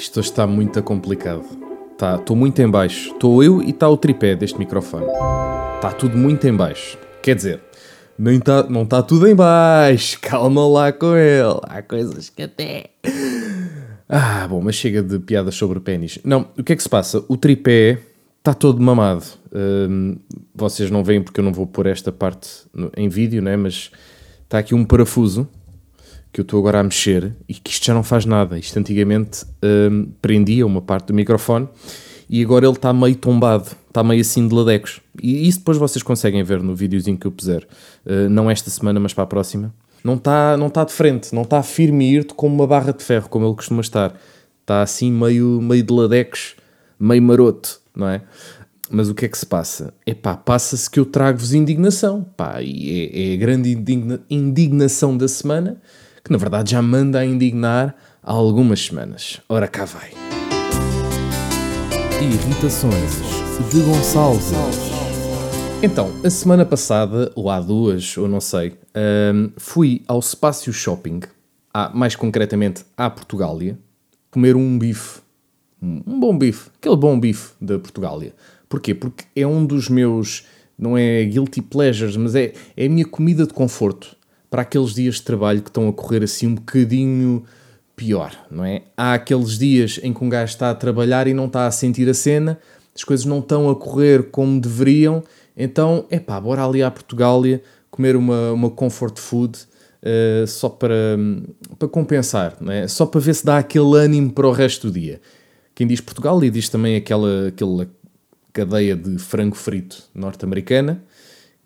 isto está muito complicado. Tá, Estou muito em baixo. Estou eu e está o tripé deste microfone. Está tudo muito em baixo. Quer dizer, tá, não está tudo em baixo. Calma lá com ele. Há coisas que até... Ah, bom, mas chega de piadas sobre pênis. Não, o que é que se passa? O tripé está todo mamado. Hum, vocês não veem porque eu não vou pôr esta parte em vídeo, né? mas está aqui um parafuso que eu estou agora a mexer e que isto já não faz nada. Isto antigamente hum, prendia uma parte do microfone e agora ele está meio tombado, está meio assim de ladecos. E isso depois vocês conseguem ver no videozinho que eu puser. Uh, não esta semana, mas para a próxima. Não está não tá de frente, não está firme e irto como uma barra de ferro, como ele costuma estar. Está assim meio, meio de ladecos, meio maroto, não é? Mas o que é que se passa? Epá, passa-se que eu trago-vos indignação. Pá, e é, é a grande indigna- indignação da semana, que na verdade já manda a indignar há algumas semanas. Ora cá vai. Irritações de Gonçalves. Então, a semana passada, ou há duas, ou não sei, hum, fui ao Spácio Shopping, à- mais concretamente à Portugália, comer um bife. Um um bom bife. Aquele bom bife da Portugália. Porquê? Porque é um dos meus, não é guilty pleasures, mas é, é a minha comida de conforto para aqueles dias de trabalho que estão a correr assim um bocadinho pior, não é? Há aqueles dias em que um gajo está a trabalhar e não está a sentir a cena, as coisas não estão a correr como deveriam, então, é pá, bora ali à Portugália comer uma, uma comfort food eh, só para, para compensar, não é? Só para ver se dá aquele ânimo para o resto do dia. Quem diz Portugal e diz também aquela, aquela cadeia de frango frito norte-americana,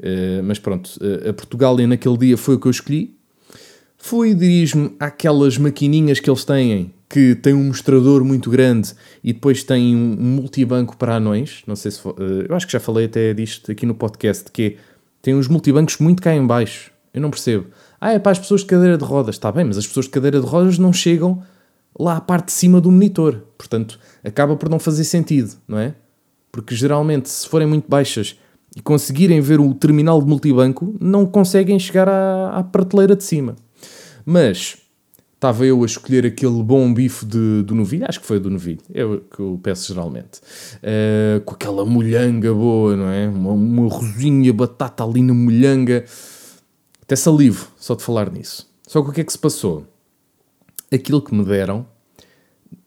eh, mas pronto, eh, a Portugália naquele dia foi o que eu escolhi. Fui, dirijo-me àquelas maquininhas que eles têm, que têm um mostrador muito grande e depois têm um multibanco para anões. Não sei se. fo- eh, eu acho que já falei até disto aqui no podcast, que é, tem uns multibancos muito cá em baixo. Eu não percebo. Ah, é para as pessoas de cadeira de rodas. Está bem, mas as pessoas de cadeira de rodas não chegam lá à parte de cima do monitor. Portanto, acaba por não fazer sentido, não é? Porque geralmente, se forem muito baixas e conseguirem ver o terminal de multibanco, não conseguem chegar à, à prateleira de cima. Mas estava eu a escolher aquele bom bife de, do novilho, acho que foi do novilho, é o que eu peço geralmente, Eh, com aquela molhanga boa, não é? Uma, uma rosinha, batata ali na molhanga, até salivo só de falar nisso. Só que o que é que se passou? Aquilo que me deram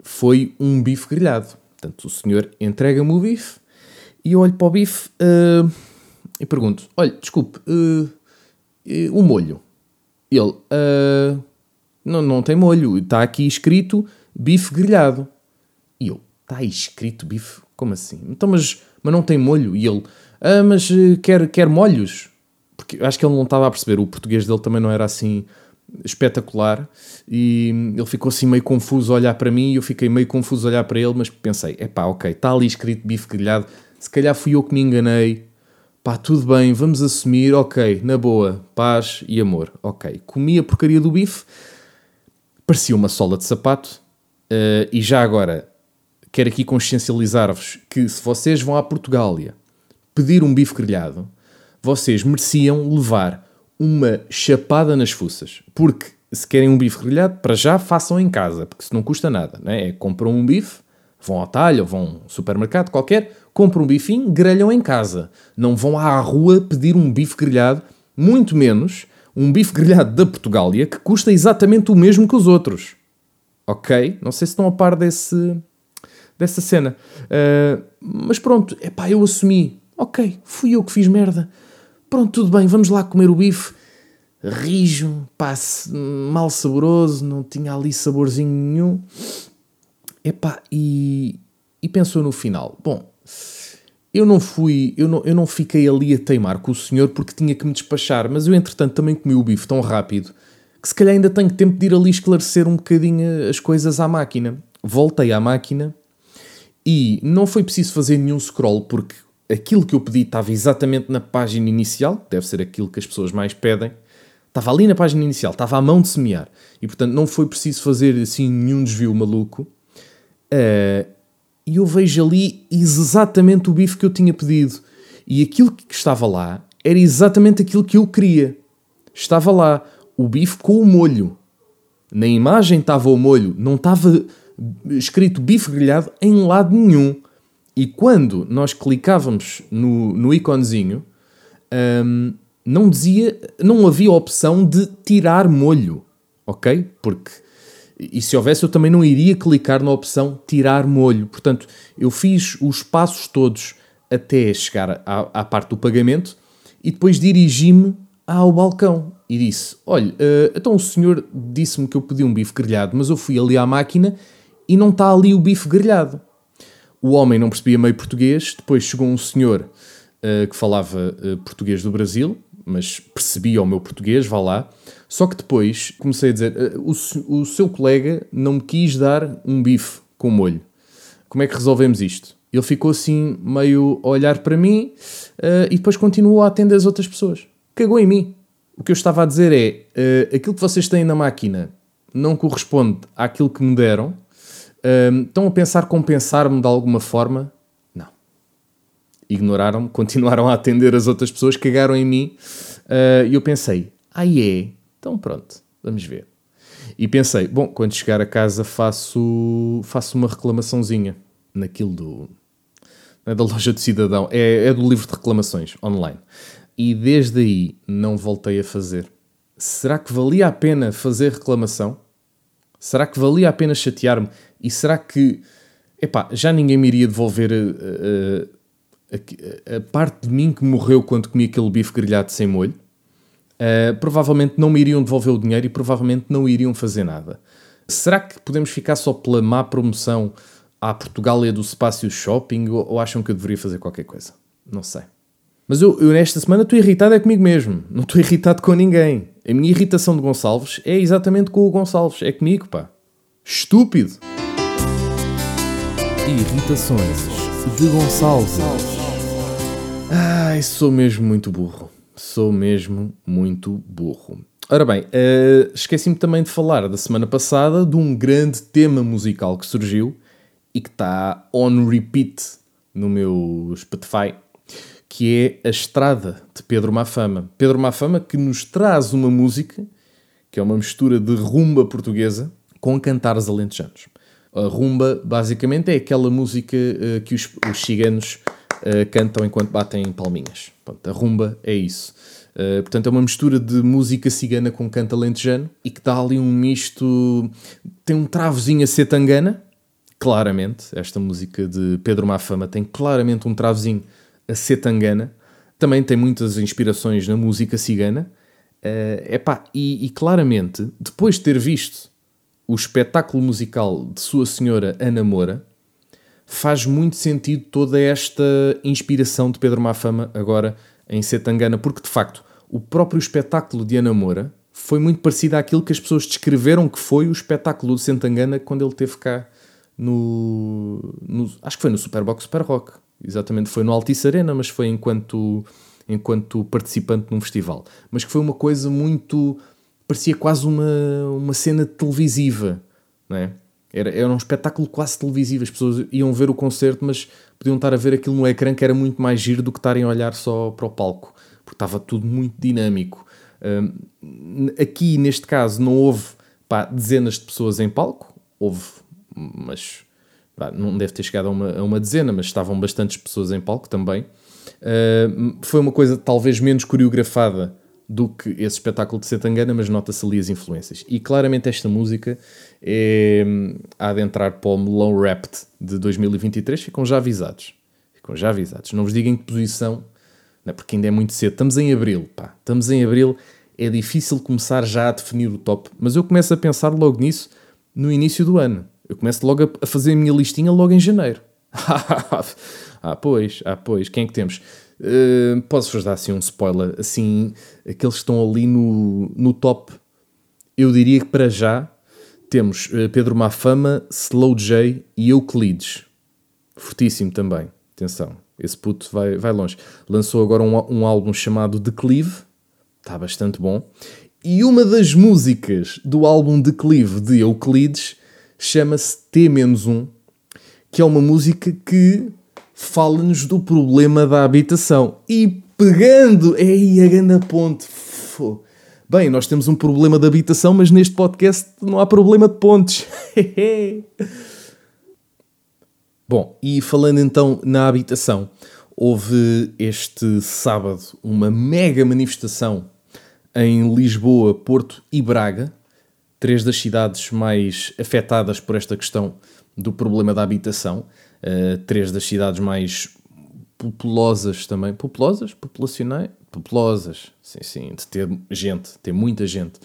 foi um bife grelhado. Portanto, o senhor entrega-me o bife e eu olho para o bife eh, e pergunto: Olha, desculpe, eh, o molho. Ele: "Ah, não, não tem molho, está aqui escrito bife grelhado. E eu: Está aí escrito bife? Como assim? Então, mas, mas não tem molho? E ele: Ah, mas quer, quer molhos? Porque acho que ele não estava a perceber, o português dele também não era assim espetacular e ele ficou assim meio confuso a olhar para mim e eu fiquei meio confuso a olhar para ele, mas pensei, epá, ok, está ali escrito bife grelhado, se calhar fui eu que me enganei, pá, tudo bem, vamos assumir, ok, na boa, paz e amor, ok. Comi a porcaria do bife, parecia uma sola de sapato eh, e já agora quero aqui consciencializar-vos que se vocês vão à Portugália pedir um bife grelhado, vocês mereciam levar uma chapada nas fuças. Porque se querem um bife grelhado, para já façam em casa, porque isso não custa nada. Não é? É compram um bife, vão ao talho, vão um supermercado qualquer, compram um bifinho, grelham em casa. Não vão à rua pedir um bife grelhado, muito menos um bife grelhado da Portugália, que custa exatamente o mesmo que os outros. Ok? Não sei se estão a par desse, dessa cena. Uh, mas pronto, epá, eu assumi. Ok, fui eu que fiz merda. Pronto, tudo bem, vamos lá comer o bife. Rijo, pá, se- mal saboroso, não tinha ali saborzinho nenhum. Epá, e, e pensou no final. Bom, eu não fui, eu não, eu não fiquei ali a teimar com o senhor porque tinha que me despachar, mas eu entretanto também comi o bife tão rápido que se calhar ainda tenho tempo de ir ali esclarecer um bocadinho as coisas à máquina. Voltei à máquina e não foi preciso fazer nenhum scroll porque aquilo que eu pedi estava exatamente na página inicial, deve ser aquilo que as pessoas mais pedem. Estava ali na página inicial, estava à mão de semear. E portanto não foi preciso fazer assim nenhum desvio maluco. Eh, e eu vejo ali exatamente o bife que eu tinha pedido. E aquilo que estava lá era exatamente aquilo que eu queria. Estava lá o bife com o molho. Na imagem estava o molho, não estava escrito bife grelhado em lado nenhum. E quando nós clicávamos no, no iconezinho, hum, não dizia, não havia opção de tirar molho, ok? Porque e se houvesse eu também não iria clicar na opção tirar molho. Portanto, eu fiz os passos todos até chegar à, à parte do pagamento e depois dirigi-me ao balcão e disse: Olha, uh, então o senhor disse-me que eu pedi um bife grelhado, mas eu fui ali à máquina e não está ali o bife grelhado. O homem não percebia meio português, depois chegou um senhor uh, que falava uh, português do Brasil, mas percebia o meu português, vá lá. Só que depois comecei a dizer: o, o seu colega não me quis dar um bife com molho. Como é que resolvemos isto? Ele ficou assim, meio a olhar para mim uh, e depois continuou a atender as outras pessoas. Cagou em mim. O que eu estava a dizer é: uh, aquilo que vocês têm na máquina não corresponde àquilo que me deram. Uh, estão a pensar compensar-me de alguma forma? Ignoraram-me, continuaram a atender as outras pessoas, cagaram em mim. E eu pensei: ah, é? Então pronto, vamos ver. E pensei: bom, quando chegar a casa faço, faço uma reclamaçãozinha naquilo do. É da loja do cidadão, é, é do livro de reclamações online. E desde aí não voltei a fazer. Será que valia a pena fazer reclamação? Será que valia a pena chatear-me? E será que. Epá, já ninguém me iria devolver a, a, a parte de mim que morreu quando comi aquele bife grelhado sem molho? Uh, provavelmente não me iriam devolver o dinheiro e provavelmente não iriam fazer nada. Será que podemos ficar só pela má promoção à Portugália do Spácio Shopping ou, ou, acham que eu deveria fazer qualquer coisa? Não sei. Mas eu, eu nesta semana estou irritado é comigo mesmo. Não estou irritado com ninguém. A minha irritação de Gonçalves é exatamente com o Gonçalves. É comigo, pá. Estúpido. Irritações de Gonçalves. Ai, sou mesmo muito burro. Sou mesmo muito burro. Ora bem, uh, esqueci-me também de falar da semana passada de um grande tema musical que surgiu e que está on repeat no meu Spotify, que é A Estrada de Pedro Mafama. Pedro Mafama que nos traz uma música que é uma mistura de rumba portuguesa com cantares alentejanos. A rumba, basicamente, é aquela música uh, que os, os ciganos uh, cantam enquanto batem palminhas. Pronto, a rumba é isso. Uh, portanto, é uma mistura de música cigana com canto alentejano e que dá ali um misto. Tem um travozinho a ser tangana, claramente, esta música de Pedro Mafama tem claramente um travozinho a ser tangana, também tem muitas inspirações na música cigana, uh, epá, e, e claramente, depois de ter visto o espetáculo musical de Sua Senhora Ana Moura, faz muito sentido toda esta inspiração de Pedro Mafama agora em Setangana, porque de facto o próprio espetáculo de Ana Moura foi muito parecido àquilo que as pessoas descreveram que foi o espetáculo de Setangana quando ele teve cá no, no, acho que foi no Superbox Super Rock, exatamente, foi no Altice Arena, mas foi enquanto, enquanto participante num festival. Mas que foi uma coisa muito. parecia quase uma, uma cena televisiva, não é? Era, era um espetáculo quase televisivo, as pessoas iam ver o concerto, mas podiam estar a ver aquilo no ecrã que era muito mais giro do que estarem a olhar só para o palco, porque estava tudo muito dinâmico. Um, aqui, neste caso, não houve pá, dezenas de pessoas em palco, houve mas pá, não deve ter chegado a uma, a uma, dezena, mas estavam bastantes pessoas em palco também. Uh, foi uma coisa talvez menos coreografada do que esse espetáculo de Setangana, mas nota-se ali as influências. E claramente esta música é a adentrar para o Melão Rapt de 2023, ficam já avisados. Ficam já avisados. Não vos digo em que posição, é? porque ainda é muito cedo. Estamos em abril, pá. Estamos em abril, é difícil começar já a definir o top, mas eu começo a pensar logo nisso no início do ano. Eu começo logo a, fazer a minha listinha logo em janeiro. ah, pois, ah, pois. Quem é que temos? Uh, Posso-vos dar assim um spoiler? Assim, aqueles que estão ali no, no top, eu diria que para já temos uh, Pedro Mafama, Slow J e Euclides. Fortíssimo também. Atenção, esse puto vai, vai longe. Lançou agora um, um álbum chamado Declive, está bastante bom. E uma das músicas do álbum Declive de Euclides chama-se T-1, que é uma música que fala-nos do problema da habitação. E pegando, ei, a grande ponte, Bem, nós temos um problema de habitação, mas neste podcast não há problema de pontes. Bom, e falando então na habitação, houve este sábado uma mega manifestação em Lisboa, Porto e Braga, três das cidades mais afetadas por esta questão do problema da habitação, uh, três das cidades mais populosas também, populosas, populacionais, populosas, sim, sim, de ter gente, ter muita gente,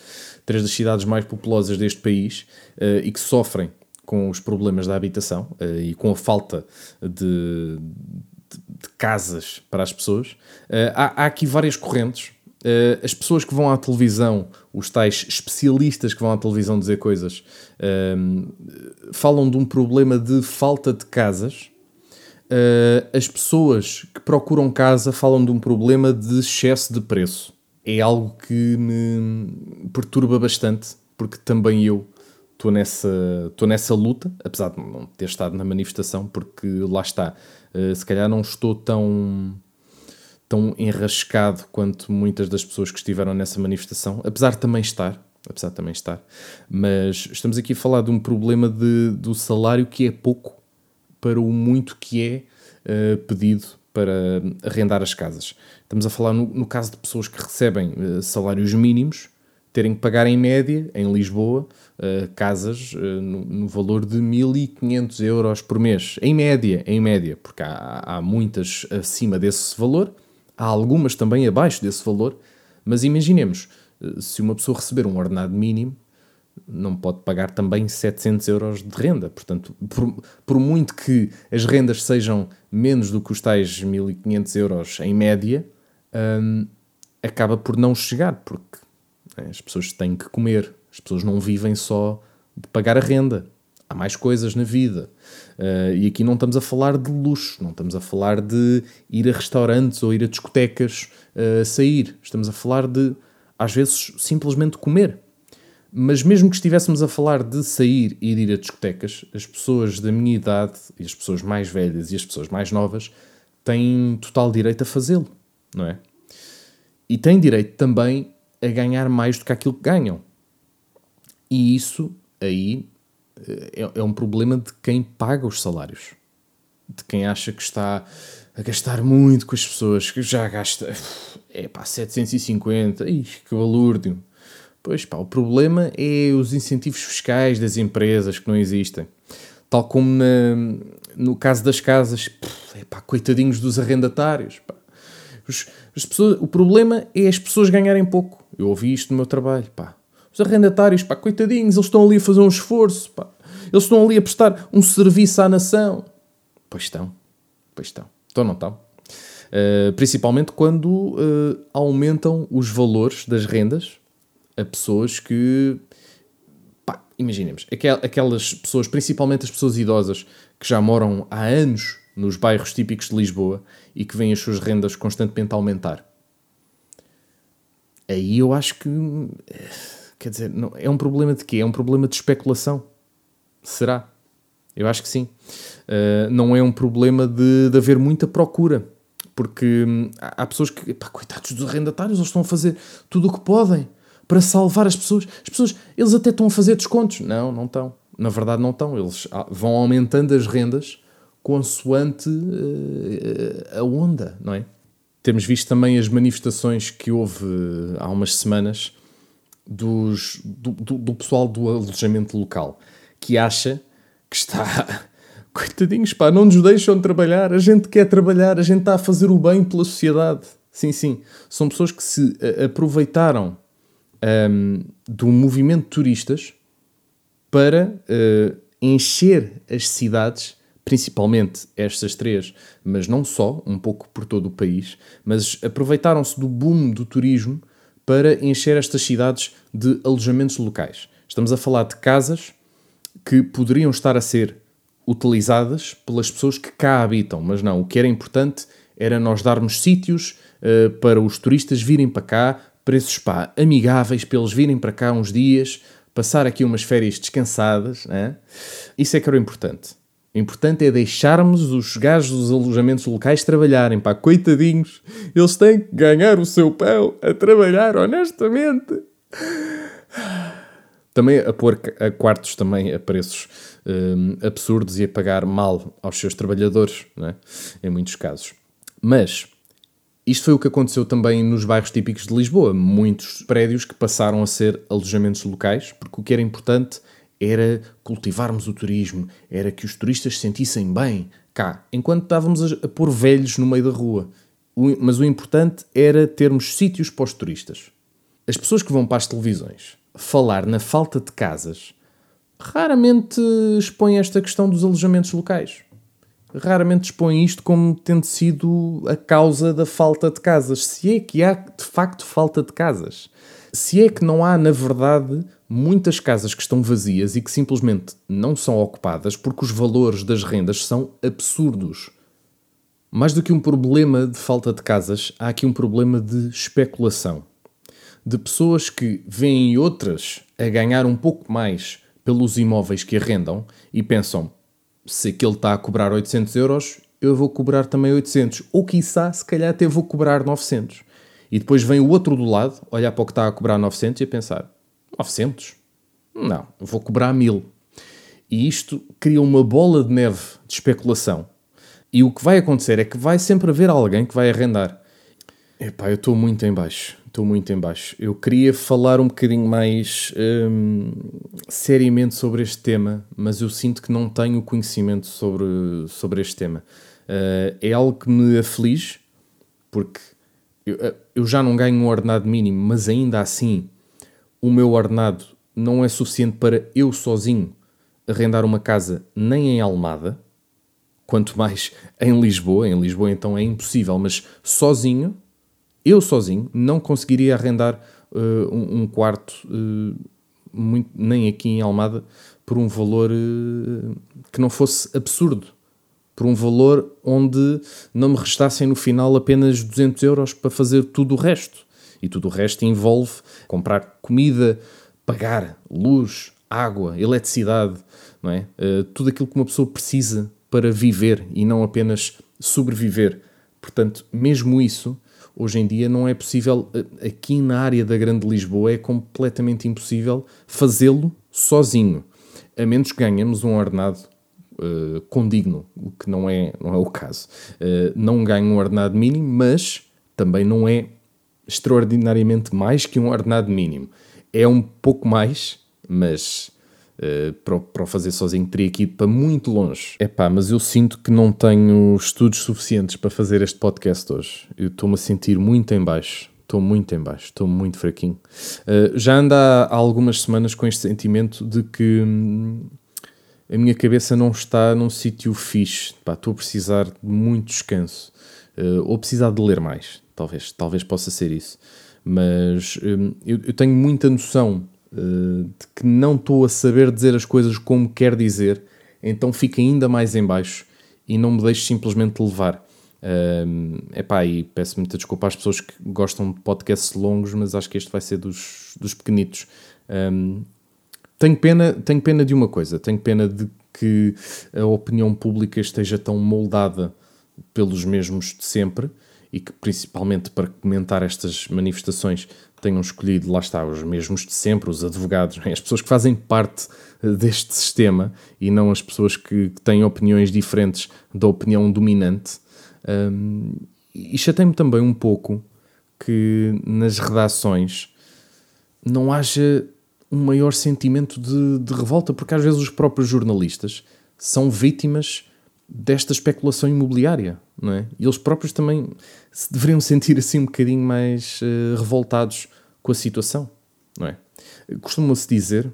três das cidades mais populosas deste país uh, e que sofrem com os problemas da habitação uh, e com a falta de, de, de casas para as pessoas. Uh, há, há, aqui várias correntes. As pessoas que vão à televisão, os tais especialistas que vão à televisão dizer coisas, falam de um problema de falta de casas. As pessoas que procuram casa falam de um problema de excesso de preço. É algo que me perturba bastante, porque também eu estou nessa, estou nessa luta, apesar de não ter estado na manifestação, porque lá está, uh, se calhar não estou tão, tão enrascado quanto muitas das pessoas que estiveram nessa manifestação, apesar de também estar, apesar de também estar, mas estamos aqui a falar de um problema de, do salário que é pouco para o muito que é uh, pedido para arrendar as casas. Estamos a falar no, no caso de pessoas que recebem uh, salários mínimos, terem que pagar em média, em Lisboa, uh, casas no, no, valor de 1.500 euros por mês. Em média, em média, porque há, há muitas acima desse valor, há algumas também abaixo desse valor, mas imaginemos, se uma pessoa receber um ordenado mínimo, não pode pagar também 700 euros de renda. Portanto, por, por muito que as rendas sejam menos do que os tais 1.500 euros em média, um, acaba por não chegar, porque é, as pessoas têm que comer, as pessoas não vivem só de pagar a renda. Há mais coisas na vida. Uh, e aqui não estamos a falar de luxo, não estamos a falar de ir a restaurantes ou ir a discotecas uh, sair. Estamos a falar de, às vezes, simplesmente comer. Mas mesmo que estivéssemos a falar de sair e ir a discotecas, as pessoas da minha idade, e as pessoas mais velhas e as pessoas mais novas, têm total direito a fazê-lo, não é? E têm direito também a ganhar mais do que aquilo que ganham. E isso aí eh, é, é um problema de quem paga os salários. De quem acha que está a gastar muito com as pessoas, que já gasta, é pá, 750, ixi, que balúrdio. Pois pá, o problema é os incentivos fiscais das empresas que não existem. Tal como na, no caso das casas, é pá, coitadinhos dos arrendatários. Pá. Os, as pessoas, o problema é as pessoas ganharem pouco. Eu ouvi isto no meu trabalho, pá. Os arrendatários, pá, coitadinhos, eles estão ali a fazer um esforço, pá. Eles estão ali a prestar um serviço à nação. Pois estão, pois estão. Então não estão. Uh, principalmente quando uh, aumentam os valores das rendas a pessoas que. Pá, imaginemos, aquel, aquelas pessoas, principalmente as pessoas idosas, que já moram há anos nos bairros típicos de Lisboa e que veem as suas rendas constantemente aumentar aí eu acho que. Quer dizer, não, é um problema de quê? É um problema de especulação. Será? Eu acho que sim. Uh, não é um problema de, de haver muita procura. Porque hum, há, há pessoas que, pá, coitados dos arrendatários, eles estão a fazer tudo o que podem para salvar as pessoas. As pessoas, eles até estão a fazer descontos. Não, não estão. Na verdade, não estão. Eles ah, vão aumentando as rendas consoante uh, a onda, não é? Temos visto também as manifestações que houve há umas semanas dos, do, do, do pessoal do alojamento local que acha que está. Coitadinhos, pá, não nos deixam trabalhar. A gente quer trabalhar, a gente está a fazer o bem pela sociedade. Sim, sim. São pessoas que se aproveitaram um, do movimento de turistas para uh, encher as cidades principalmente estas três, mas não só, um pouco por todo o país, mas aproveitaram-se do boom do turismo para encher estas cidades de alojamentos locais. Estamos a falar de casas que poderiam estar a ser utilizadas pelas pessoas que cá habitam, mas não, o que era importante era nós darmos sítios uh, para os turistas virem para cá, preços pá, amigáveis para eles virem para cá uns dias, passar aqui umas férias descansadas. Né? Isso é que era o importante. O importante é deixarmos os gajos dos alojamentos locais trabalharem, pá, coitadinhos. Eles têm que ganhar o seu pão a trabalhar honestamente. Também a pôr a quartos também a preços hum, absurdos e a pagar mal aos seus trabalhadores, não é? em muitos casos. Mas isto foi o que aconteceu também nos bairros típicos de Lisboa. Muitos prédios que passaram a ser alojamentos locais, porque o que era importante era cultivarmos o turismo, era que os turistas se sentissem bem cá, enquanto estávamos a, pôr velhos no meio da rua. Mas o importante era termos sítios para os turistas. As pessoas que vão para as televisões falar na falta de casas raramente expõem esta questão dos alojamentos locais. Raramente expõem isto como tendo sido a causa da falta de casas. Se é que há de facto falta de casas. Se é que não há, na verdade, muitas casas que estão vazias e que simplesmente não são ocupadas porque os valores das rendas são absurdos. Mais do que um problema de falta de casas, há aqui um problema de especulação de pessoas que veem outras a ganhar um pouco mais pelos imóveis que arrendam e pensam: se aquele está a cobrar 800 euros, eu vou cobrar também 800. Ou quiçá, se calhar até vou cobrar 900. E depois vem o outro do lado, olhar para o que está a cobrar 900 e a pensar: 900? Não, vou cobrar 1000. E isto cria uma bola de neve de especulação. E o que vai acontecer é que vai sempre haver alguém que vai arrendar. Epá, eu estou muito em baixo estou muito em baixo. Eu queria falar um bocadinho mais hum, seriamente sobre este tema, mas eu sinto que não tenho conhecimento sobre, sobre este tema. Uh, é algo que me aflige, porque eu, eh, eu já não ganho um ordenado mínimo, mas ainda assim o meu ordenado não é suficiente para eu sozinho arrendar uma casa nem em Almada, quanto mais em Lisboa. Em Lisboa então é impossível, mas sozinho eu sozinho não conseguiria arrendar uh, um, quarto, uh, muito, nem aqui em Almada, por um valor uh, que não fosse absurdo. Por um valor onde não me restassem no final apenas 200 euros para fazer tudo o resto. E tudo o resto envolve comprar comida, pagar luz, água, eletricidade, não é? tudo aquilo que uma pessoa precisa para viver e não apenas sobreviver. Portanto, mesmo isso Hoje em dia não é possível, eh, aqui na área da Grande Lisboa é completamente impossível fazê-lo sozinho, a menos que ganhemos um ordenado uh, condigno, o que não é, não é o caso. Uh, não ganho um ordenado mínimo, mas também não é extraordinariamente mais que um ordenado mínimo. É um pouco mais, mas Uh, para, para o fazer sozinho teria que ir para muito longe. É pá, mas eu sinto que não tenho estudos suficientes para fazer este podcast hoje. Eu estou-me a sentir muito em baixo. Estou muito em baixo, estou muito fraquinho. Uh, já ando há algumas semanas com este sentimento de que hum, a minha cabeça não está num sítio fixe. Pá, estou a precisar de muito descanso. Uh, ou precisar de ler mais. Talvez, talvez possa ser isso. Mas hum, eu, eu tenho muita noção eh, de que não estou a saber dizer as coisas como quer dizer, então fico ainda mais em baixo e não me deixo simplesmente levar. Um, eh, epá, e peço muita desculpa às pessoas que gostam de podcasts longos, mas acho que este vai ser dos, dos pequenitos. Um, tenho, pena, tenho pena de uma coisa, tenho pena de que a opinião pública esteja tão moldada pelos mesmos de sempre e que principalmente para comentar estas manifestações tenham escolhido, lá está, os mesmos de sempre, os advogados, as pessoas que fazem parte eh, deste sistema e não as pessoas que, que têm opiniões diferentes da opinião dominante. Um, e chatei-me também um pouco que nas redações não haja um maior sentimento de, de revolta, porque às vezes os próprios jornalistas são vítimas desta especulação imobiliária, não é? E eles próprios também se deveriam sentir assim um bocadinho mais uh, revoltados com a situação, não é? Costuma-se dizer,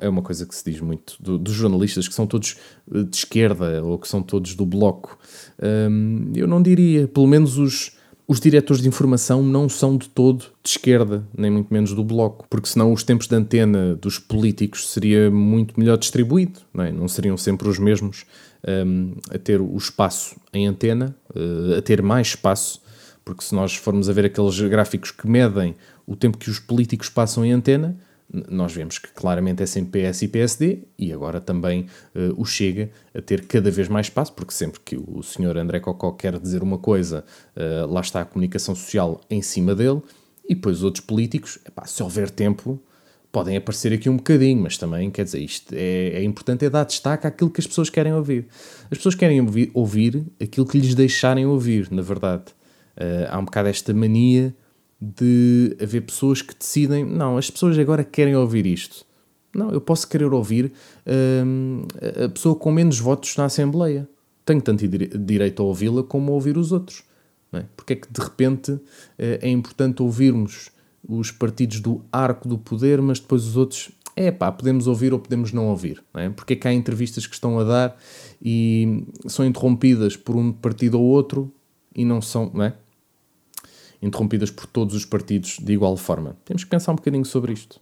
é uma coisa que se diz muito do, dos jornalistas que são todos eh, de esquerda ou que são todos do bloco. Um, eu não diria, pelo menos os, os diretores de informação não são de todo de esquerda, nem muito menos do bloco, porque senão os tempos de antena dos políticos seria muito melhor distribuído, não, é? não seriam sempre os mesmos um, a ter o espaço em antena, uh, a ter mais espaço, porque se nós formos a ver aqueles gráficos que medem o tempo que os políticos passam em antena, nós vemos que claramente é sempre PS e PSD e agora também uh, o Chega a ter cada vez mais espaço, porque sempre que o senhor André Cocó quer dizer uma coisa, uh, lá está a comunicação social em cima dele, E depois outros políticos, epá, se houver tempo, podem aparecer aqui um bocadinho, mas também, quer dizer, isto é, é importante é dar destaque àquilo que as pessoas querem ouvir. As pessoas querem ouvir, ouvir aquilo que lhes deixarem ouvir, na verdade. Uh, há um bocado esta mania de haver pessoas que decidem, não, as pessoas agora querem ouvir isto. Não, eu posso querer ouvir uh, a pessoa com menos votos na Assembleia. Tenho tanto direito a ouvi-la como a ouvir os outros. Não é? Porque é que de repente uh, é importante ouvirmos os partidos do arco do poder, mas depois os outros, é pá, podemos ouvir ou podemos não ouvir. Não é? Porque é que há entrevistas que estão a dar e são interrompidas por um partido ou outro e não são, não é? Interrompidas por todos os partidos de igual forma. Temos que pensar um bocadinho sobre isto.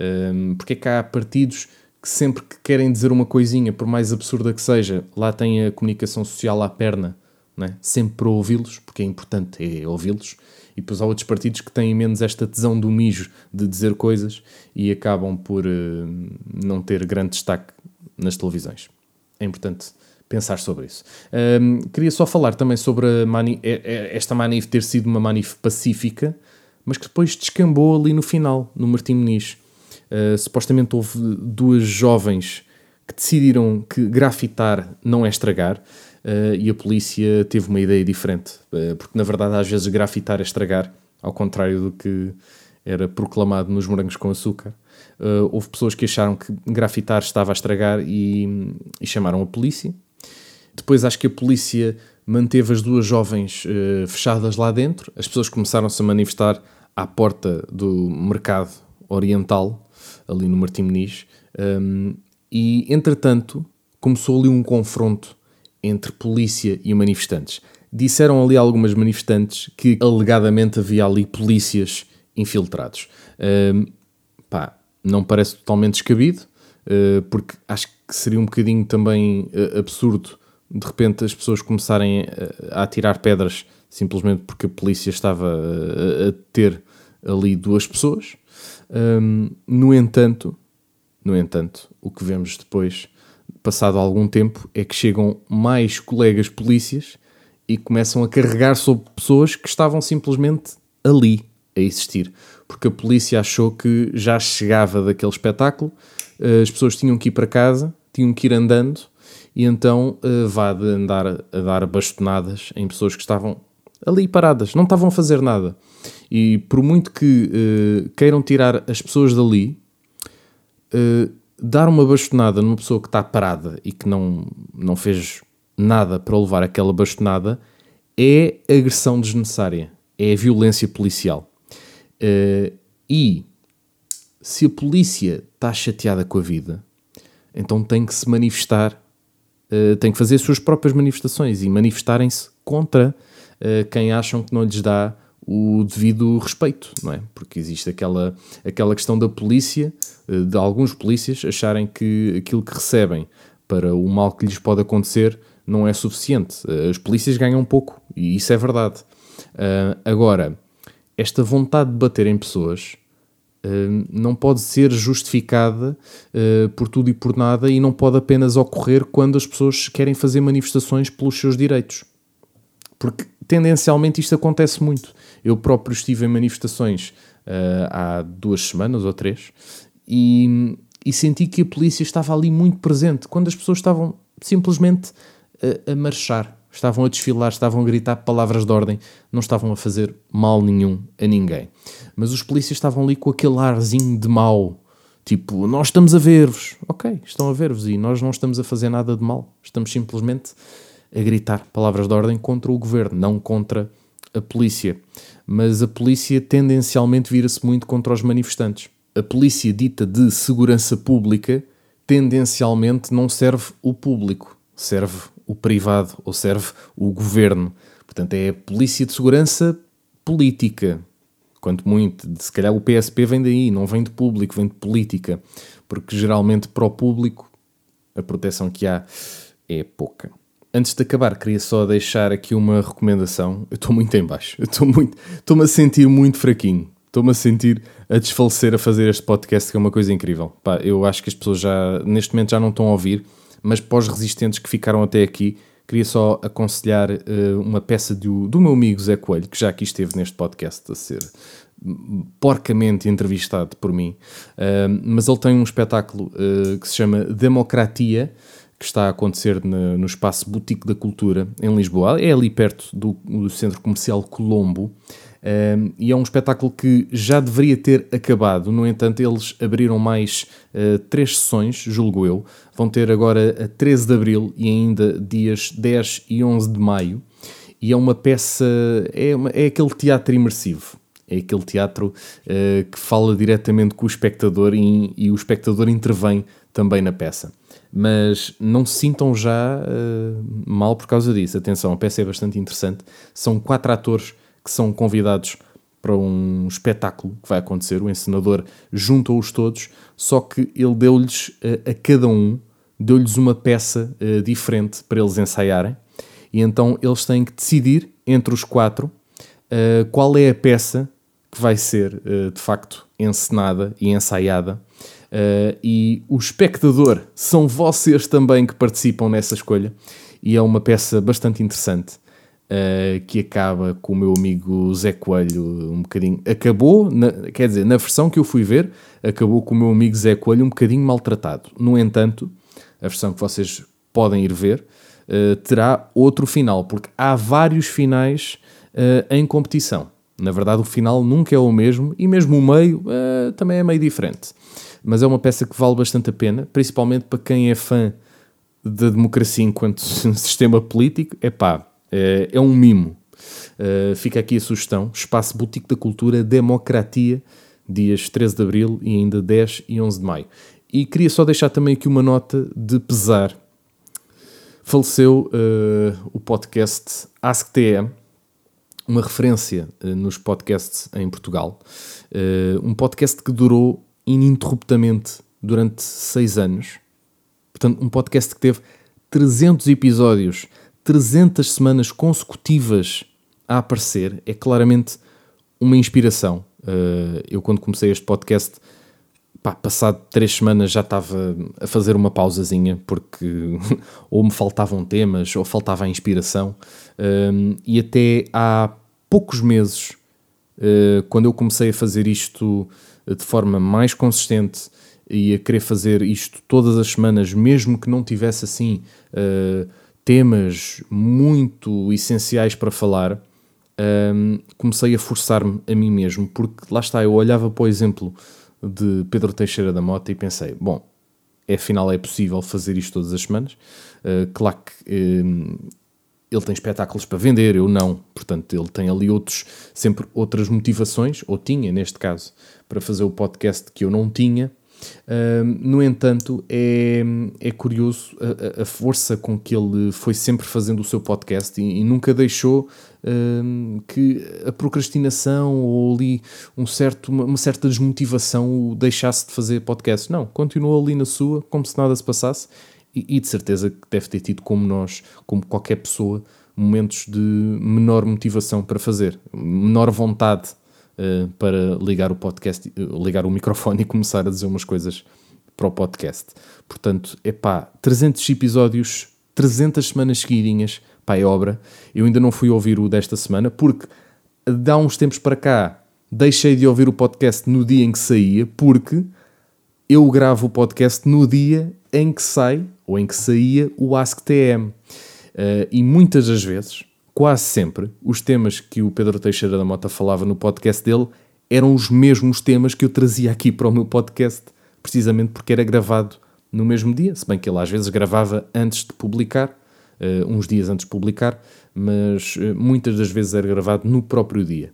Um, porque é que há partidos que sempre que querem dizer uma coisinha, por mais absurda que seja, lá têm a comunicação social à perna, é? sempre para ouvi-los, porque é importante é ouvi-los, e depois há outros partidos que têm menos esta tesão do mijo de dizer coisas e acabam por uh, não ter grande destaque nas televisões. É importante pensar sobre isso. Um, queria só falar também sobre mani esta manif ter sido uma manif pacífica, mas que depois descambou ali no final, no Martim Muniz. Uh, supostamente houve duas jovens que decidiram que grafitar não é estragar uh, e a polícia teve uma ideia diferente, uh, porque na verdade às vezes grafitar é estragar, ao contrário do que era proclamado nos morangos com açúcar. Uh, houve pessoas que acharam que grafitar estava a estragar e, e, chamaram a polícia. Depois acho que a polícia manteve as duas jovens fechadas lá dentro. As pessoas começaram-se a manifestar à porta do mercado oriental, ali no Martim Muniz, um, e entretanto começou ali um confronto entre polícia e manifestantes. Disseram ali algumas manifestantes que alegadamente havia ali polícias infiltrados. Uh, pá, não parece totalmente descabido, uh, porque acho que seria um bocadinho também uh, absurdo de repente as pessoas começarem a, a atirar pedras simplesmente porque a polícia estava a, a ter ali duas pessoas. Um, no entanto, no entanto, o que vemos depois passado algum tempo, é que chegam mais colegas polícias e começam a carregar sobre pessoas que estavam simplesmente ali a existir. Porque a polícia achou que já chegava daquele espetáculo, eh, as pessoas tinham que ir para casa, tinham que ir andando, e então uh, vá de andar a dar bastonadas em pessoas que estavam ali paradas, não estavam a fazer nada. E por muito que uh, queiram tirar as pessoas dali, uh, dar uma bastonada numa pessoa que está parada e que não, não fez nada para levar aquela bastonada é agressão desnecessária, é violência policial. Uh, e se a polícia está chateada com a vida, então tem que se manifestar, uh, tem que fazer as suas próprias manifestações e manifestarem-se contra uh, quem acham que não lhes dá o devido respeito, não é? Porque existe aquela, aquela questão da polícia, eh, de alguns polícias acharem que aquilo que recebem para o mal que lhes pode acontecer não é suficiente. Eh, as polícias ganham pouco e isso é verdade. Uh, agora, esta vontade de bater em pessoas uh, não pode ser justificada uh, por tudo e por nada e não pode apenas ocorrer quando as pessoas querem fazer manifestações pelos seus direitos. Porque tendencialmente isto acontece muito. Eu próprio estive em manifestações uh, há duas semanas ou três e, e, senti que a polícia estava ali muito presente quando as pessoas estavam simplesmente a, a marchar, estavam a desfilar, estavam a gritar palavras de ordem, não estavam a fazer mal nenhum a ninguém. Mas os polícias estavam ali com aquele arzinho de mal, tipo, nós estamos a ver-vos. Ok, estão a ver-vos e nós não estamos a fazer nada de mal, estamos simplesmente a gritar palavras de ordem contra o governo, não contra a polícia. Mas a polícia tendencialmente vira-se muito contra os manifestantes. A polícia dita de segurança pública tendencialmente não serve o público, serve o privado ou serve o governo. Portanto, é a polícia de segurança política. Quanto muito, se calhar o PSP vem daí, não vem de público, vem de política. Porque geralmente para o público a proteção que há é pouca. Antes de acabar, queria só deixar aqui uma recomendação. Eu estou muito em baixo. Estou muito, estou-me a sentir muito fraquinho. Estou-me a sentir a desfalecer a fazer este podcast, que é uma coisa incrível. Pá, eu acho que as pessoas já, neste momento, já não estão a ouvir, mas os resistentes que ficaram até aqui, queria só aconselhar uh, uma peça do, do meu amigo Zé Coelho, que já aqui esteve neste podcast a ser porcamente entrevistado por mim, uh, mas ele tem um espetáculo uh, que se chama Democratia, que está a acontecer no espaço Boutique da Cultura em Lisboa, é ali perto do, do Centro Comercial Colombo. Uh, e é um espetáculo que já deveria ter acabado, no entanto, eles abriram mais uh, três sessões, julgo eu. Vão ter agora a 13 de abril e ainda dias 10 e 11 de maio. E é uma peça, é, uma, é aquele teatro imersivo. É aquele teatro uh, que fala diretamente com o espectador e, e, o espectador intervém também na peça. Mas não se sintam já mal por causa disso. Atenção, a peça é bastante interessante. São quatro atores que são convidados para um espetáculo que vai acontecer. O encenador juntou-os todos, só que ele deu-lhes a, a, cada um, deu-lhes uma peça uh, diferente para eles ensaiarem. E então eles têm que decidir entre os quatro uh, qual é a peça que vai ser de facto encenada e ensaiada. e o espectador são vocês também que participam nessa escolha. E é uma peça bastante interessante uh, que acaba com o meu amigo Zé Coelho um bocadinho. Acabou, na, quer dizer, na versão que eu fui ver, acabou com o meu amigo Zé Coelho um bocadinho maltratado. No entanto, a versão que vocês podem ir ver uh, terá outro final, porque há vários finais uh, em competição. Na verdade, o final nunca é o mesmo e mesmo o meio uh, também é meio diferente. Mas é uma peça que vale bastante a pena, principalmente para quem é fã da democracia enquanto sistema político. É pá, é, é um mimo. Uh, fica aqui a sugestão: Espaço Boutique da Cultura Democratia, dias 13 de abril e ainda 10 e 11 de maio. E queria só deixar também aqui uma nota de pesar. Faleceu uh, o podcast AskTM, uma referência uh, nos podcasts em Portugal. um podcast que durou ininterruptamente durante seis anos. Portanto, um podcast que teve 300 episódios 300 semanas consecutivas a aparecer é claramente uma inspiração. Uh, eu, quando comecei este podcast, pá, passado três semanas já estava a fazer uma pausazinha porque ou me faltavam temas ou faltava a inspiração. Uh, e até há poucos meses, uh, quando eu comecei a fazer isto de forma mais consistente e a querer fazer isto todas as semanas, mesmo que não tivesse assim temas muito essenciais para falar, um, comecei a forçar-me a mim mesmo, porque lá está, eu olhava para o exemplo de Pedro Teixeira da Mota e pensei, bom, é, afinal é possível fazer isto todas as semanas. Uh, claro que um, ele tem espetáculos para vender, eu não. Portanto, ele tem ali outros, sempre outras motivações, ou tinha neste caso, para fazer o podcast que eu não tinha no entanto, é, é curioso a, a, força com que ele foi sempre fazendo o seu podcast e, e nunca deixou que a procrastinação ou ali um certo, uma, uma, certa desmotivação o deixasse de fazer podcast. Não, continuou ali na sua, como se nada se passasse, e, e de certeza que deve ter tido, como nós, como qualquer pessoa, momentos de menor motivação para fazer, menor vontade uh, para ligar o podcast, uh, ligar o microfone e começar a dizer umas coisas para o podcast. Portanto, é pá, 300 episódios, 300 semanas seguidinhas, pá, é obra. Eu ainda não fui ouvir o desta semana porque de há uns tempos para cá deixei de ouvir o podcast no dia em que saía porque eu gravo o podcast no dia em que sai ou em que saía o AskTM. Uh, eh, e muitas das vezes quase sempre, os temas que o Pedro Teixeira da Mota falava no podcast dele eram os mesmos temas que eu trazia aqui para o meu podcast, precisamente porque era gravado no mesmo dia, se bem que ele às vezes gravava antes de publicar, uh, uns dias antes de publicar, mas uh, muitas das vezes era gravado no próprio dia.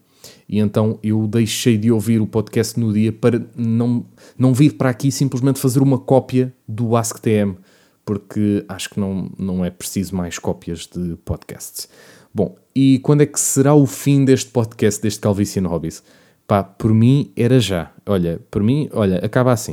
E então eu deixei de ouvir o podcast no dia para não, não vir para aqui simplesmente fazer uma cópia do AskTM, porque acho que não, não é preciso mais cópias de podcasts. Bom, e quando é que será o fim deste podcast, deste Calvície Hobbies? Pá, por mim era já. Olha, por mim, olha, acaba assim.